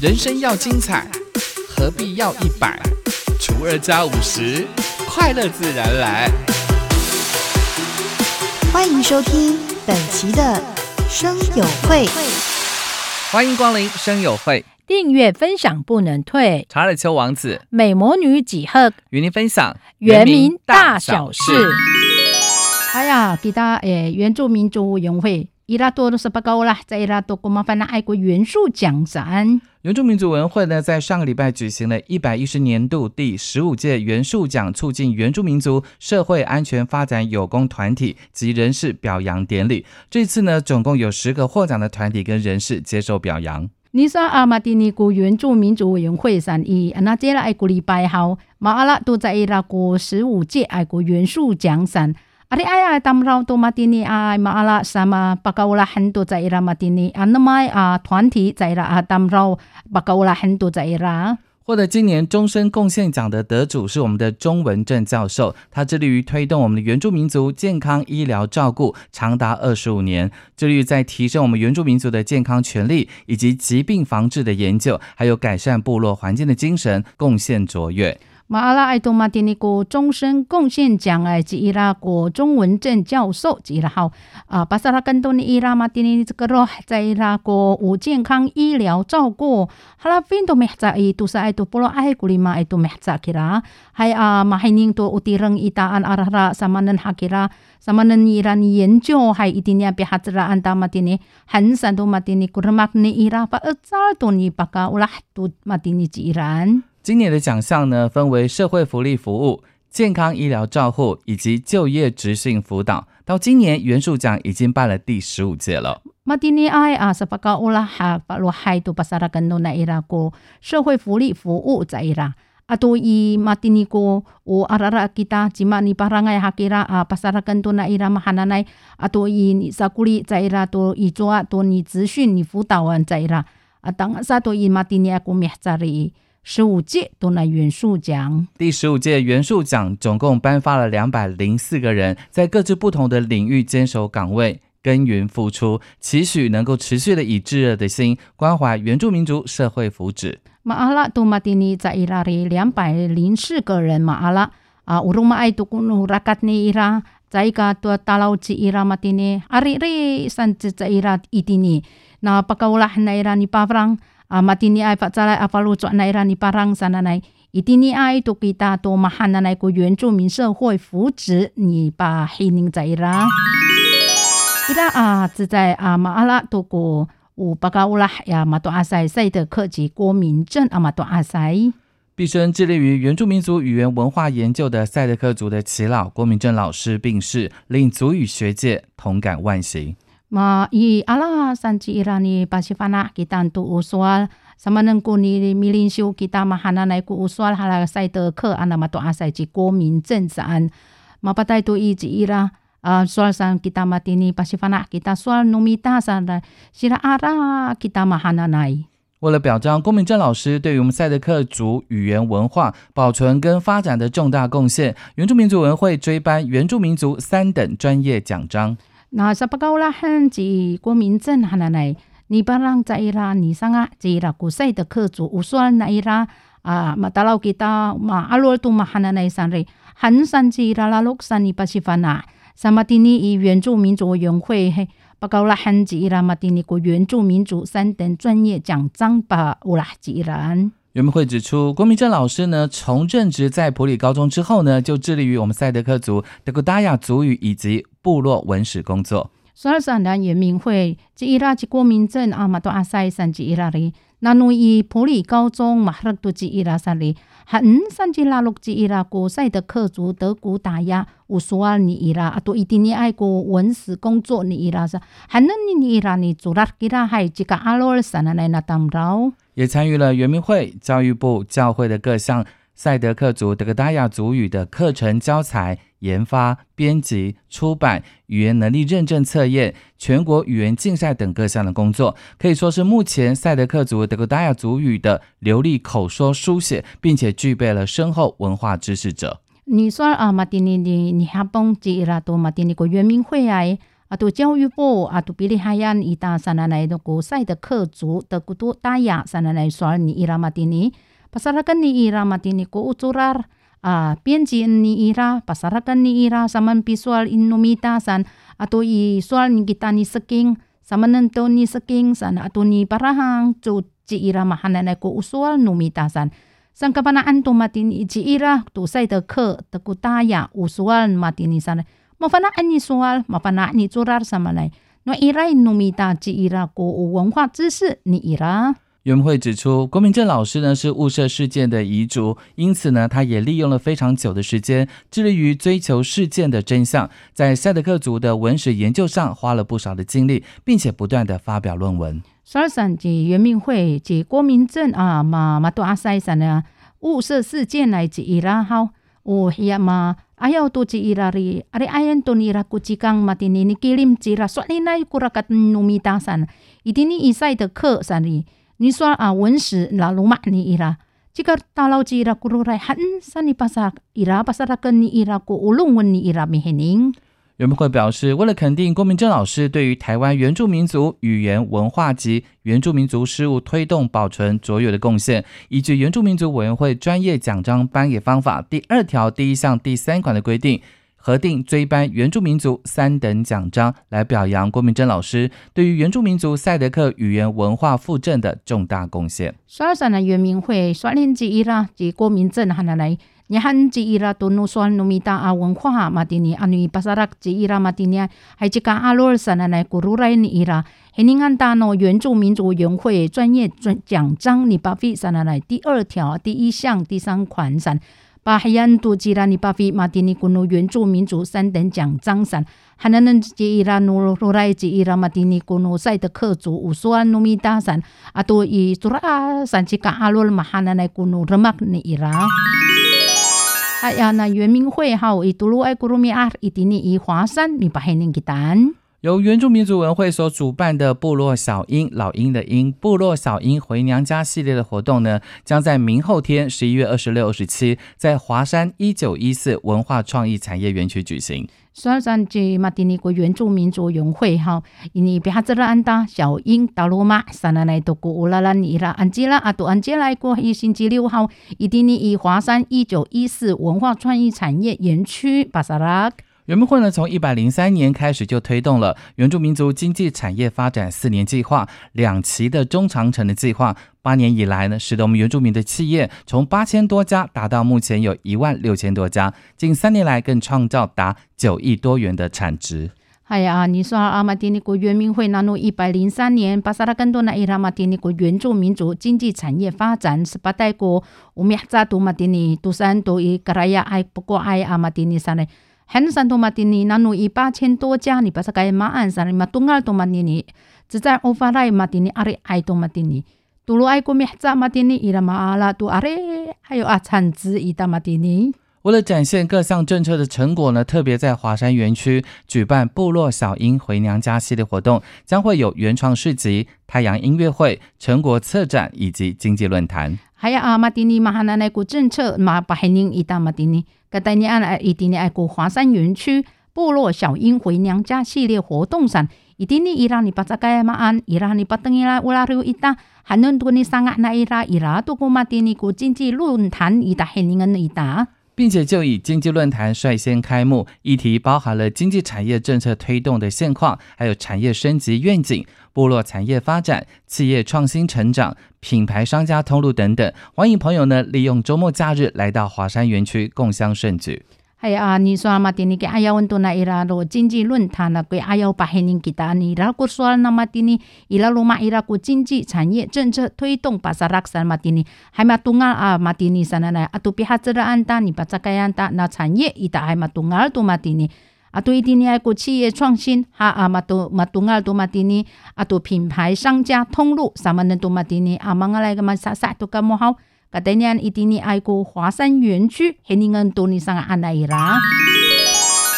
人生要精彩，何必要一百除二加五十？快乐自然来。欢迎收听本期的生友会。欢迎光临生友会，订阅分享不能退。查尔丘王子美魔女几何与您分享原民大小事。哎呀，给大诶原住民族委员会伊拉多的十八高啦，在伊拉多国麻烦那爱国元素奖展。原住民族文会呢，在上个礼拜举行了一百一十年度第十五届元素奖促进原住民族社会安全发展有功团体及人士表扬典礼。这次呢，总共有十个获奖的团体跟人士接受表扬。你说阿马蒂尼古原住民族委员会上，伊那接了爱国礼拜后，马阿拉都在伊拉国十五届爱国元素奖上。Ari ay tamrao to matini ay maala sama pakaulahan to zaira matini anamai a 团体 zaira a tamrao pakaulahan to zaira。获得今年终身贡献奖的得主是我们的钟文正教授，他致力于推动我们的原住民族健康医疗照顾长达二十五年，致力于在提升我们原住民族的健康权利以及疾病防治的研究，还有改善部落环境的精神贡献卓越。马阿拉爱多马蒂尼国终身贡献奖哎，及伊拉国中文正教授及伊拉好啊，巴萨拉根多尼伊拉马蒂尼这个罗在伊拉国无健康医疗照顾，哈拉芬多咩在伊都是爱多波罗爱古里马爱多咩在 kira，还啊马海宁多乌蒂人伊达安阿拉拉萨曼能哈 kira，萨曼能伊拉尼研究还一定要别哈兹拉安达马蒂尼，很少多马蒂尼古尔马尼伊拉巴尔扎多尼巴卡乌拉多马蒂尼吉伊兰。今年的奖项呢，分为社会福利服务、健康医疗照护以及就业执行辅导。到今年，元树奖已经办了第十五届了。马蒂尼埃啊，是巴高乌拉哈巴罗海杜巴萨拉根诺奈伊拉国社会福利服务在伊拉。阿多伊马蒂尼国乌阿拉拉吉达吉马尼巴拉埃哈吉拉啊巴萨拉根多奈伊拉马哈纳奈阿多伊尼萨库里在伊拉多伊做阿多尼咨询你辅导员在伊拉。啊，当萨多伊马蒂尼埃国米哈扎里。十五届东南元素奖，第十五届元素奖总共颁发了两百零四个人，在各自不同的领域坚守岗位，耕耘付出，期许能够持续的以炙热的心关怀原住民族社会福祉。马阿拉多马蒂尼在伊拉里两百零四个人，马阿拉啊乌鲁马埃杜古努拉卡尼伊拉在一个多大老吉伊拉马蒂尼阿里里三只在伊拉伊蒂尼，那巴卡乌拉汉伊拉尼巴弗朗。啊，matini ai fatsala afalu c nai rani parang sana nai itini ai to kita to mahana nai 国原住民社会福祉，你把黑宁在啦。伊拉啊，自在啊马阿拉多国乌巴嘎乌拉呀马多阿塞赛德克吉郭明正啊马多阿塞。毕生致力于原住民族语言文化研究的赛德克族的耆老郭明正老师病逝，令族语学界同感万幸。Ma i ala sanci irani pasifana kita untuk usual sama neng ku ni milin shu kita mahana nai ku usual hala sai de ke ana ma to asai ji guo min zhen zan ma patai tu i ji ira uh, soal san kita mati ni pasifana kita soal numita san sira ara kita mahana nai 为了表彰郭明正老师对于我们赛德克族语言文化保存跟发展的重大贡献，原住民族文会追颁原住民族三等专业奖章。那十八高啦，很及国民证哈那来，你巴让在伊拉你上啊，在啦古赛的客族，无算那伊拉啊，嘛达老吉达嘛阿罗杜嘛哈那来上嘞，很山在伊拉拉洛山尼巴西凡啊，萨马蒂尼以原住民族委员会嘿，八高啦很及伊拉马蒂尼国原住民族三等专业奖章吧，乌拉吉伊拉。原民会指出，郭明正老师呢，从任职在普里高中之后呢，就致力于我们赛德克族德古达雅族语以及部落文史工作。所以，上南原民会即伊拉即郭明正阿玛多阿塞山即伊拉里，那努伊普里高中马赫多即伊拉山里，很山即拉洛即伊拉国赛德克族德古达亚乌苏尔尼伊拉阿多伊丁尼爱国文史工作尼伊拉是，很能尼伊拉尼祖拉吉拉海即个阿罗尔山那来那当绕。也参与了原民会、教育部、教会的各项赛德克族德格达亚族语的课程教材研发、编辑、出版、语言能力认证测验、全国语言竞赛等各项的工作，可以说是目前赛德克族德格达亚族语的流利口说书写，并且具备了深厚文化知识者。你说啊，马丁尼尼尼哈邦吉拉多马丁尼国原民会啊。啊，都教育部啊，都比利海岸伊达山来的国赛的客族的古都大雅山来说你伊拉马蒂尼，pasarakan ni ira matini ko uturar ah pienji ni ira pasarakan ni ira saman visual inumitasan atau i soal ni kita ni seking saman to ni seking sana atau ni parahang cu ci ira mahana ko usual numitasan 上个巴那安多马丁以及伊拉杜塞的克的古大雅乌苏尔马丁尼上来，莫法那安尼苏尔，莫法那安尼做拉什么来？那伊拉努米达及伊拉国文化知识，你伊拉。袁文慧指出，郭明正老师呢是雾社事件的遗族，因此呢，他也利用了非常久的时间，致力于追求事件的真相，在赛德克族的文史研究上花了不少的精力，并且不断的发表论文。十二三及圆明会及郭明正啊嘛嘛多阿塞山呢雾社事件来及伊拉好，有呀嘛。Ayaw to ci irari ari ayan to nira kucikang matini ni kilim cira swali na kurakat numitasan itini isai de ke sani 你说啊，文史老鲁马尼伊拉，这个大老吉拉咕噜来很三尼巴萨伊人们。会表示，为了肯定郭明正老师对于台湾原住民族语言文化及原住民族事务推动保存卓越的贡献，依据原住民族委员会专业奖章颁给方法第二条第一项第三款的规定。核定追颁原住民族三等奖章，来表扬郭明珍老师对于原住民族赛德克语言文化复振的重大贡献。刷山的原民会刷年之一啦，及郭明正喊来，你喊之一啦，都努刷努米达阿文化马蒂尼阿女巴萨拉之一啦马蒂尼，还这个阿罗尔山来古鲁来尼伊啦，黑宁安达诺原住民族委员会专业专奖章，你巴菲山来第二条第一项第三款上。把海岸杜吉拉尼巴菲马蒂尼古努原住民族三等奖章上，还能能吉伊拉努罗来吉伊拉马蒂尼古努赛的客族乌苏安努米达山，啊都以苏拉山吉卡阿罗马哈那奈古努热马尼伊拉。哎呀，那原民会好以杜鲁埃古鲁米阿伊蒂尼以华山尼巴海宁吉丹。由原住民族文会所主办的部落小英老鹰的鹰部落小英回娘家系列的活动呢，将在明后天十一月二十六、二十七，在华山一九一四文化创意产业园区举行。虽然这马丁尼国原住民族文会哈，因为别哈子拉安达小英达罗马，三奶奶都过乌拉拉尼拉安吉拉阿都安吉来过一星期六号，一定呢以华山一九一四文化创意产业园区巴萨拉。原民会呢，从一百零三年开始就推动了原住民族经济产业发展四年计划、两期的中长程的计划。八年以来呢，使得我们原住民的企业从八千多家达到目前有一万六千多家。近三年来，更创造达九亿多元的产值。哎呀，你说阿马丁尼国原民会那诺一百零三年，巴萨拉更多那伊拉马丁尼国原住民族经济产业发展十八代国，我们扎多马丁尼杜山多伊格拉亚爱不过爱阿马丁尼山嘞。很山多马蒂尼，那努一八千多家，你把它改马鞍上，你马东尔多马蒂尼，只在欧法来马蒂尼，阿里爱多马蒂尼，杜鲁爱国米扎马蒂尼，伊拉马阿拉杜阿里，还有阿产值伊达马蒂尼。为了展现各项政策的成果呢，特别在华山园区举办部落小英回娘家系列活动，将会有原创市集、太阳音乐会、成果策展以及经济论坛。还有阿马蒂尼马哈那奈古政策马巴海宁伊达马蒂尼，格代尼安伊蒂尼爱古华山园区部落小英回娘家系列活动上，伊蒂尼伊拉尼巴扎盖马安伊拉尼巴登伊拉乌拉鲁伊达，还能多尼桑阿那伊拉伊拉多古马蒂尼古经济论坛伊达海宁恩伊达。并且就以经济论坛率先开幕，议题包含了经济产业政策推动的现况，还有产业升级愿景、部落产业发展、企业创新成长、品牌商家通路等等。欢迎朋友呢利用周末假日来到华山园区共襄盛举。还有啊，你说嘛？丁尼给阿耀温度那伊拉罗经济论坛那给阿耀把黑人给打你，然后说那么丁尼伊拉罗马伊拉国经济产业政策推动巴萨拉克山马丁尼，还嘛东啊啊马丁尼山那来啊都比哈子的安达你把这个安达那产业伊达还嘛东啊多马丁尼。啊，对丁尼爱国企业创新，哈啊嘛多嘛东啊多马丁尼，啊多品牌商家通路，什么能多马丁尼，啊忙啊来个嘛啥啥都咁么好。年一定你爱过华山园区，黑尼恩多尼上阿奈伊拉。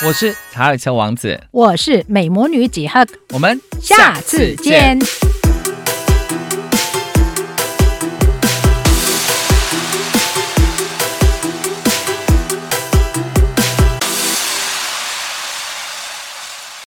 我是查尔斯王子，我是美魔女几何，我们下次见。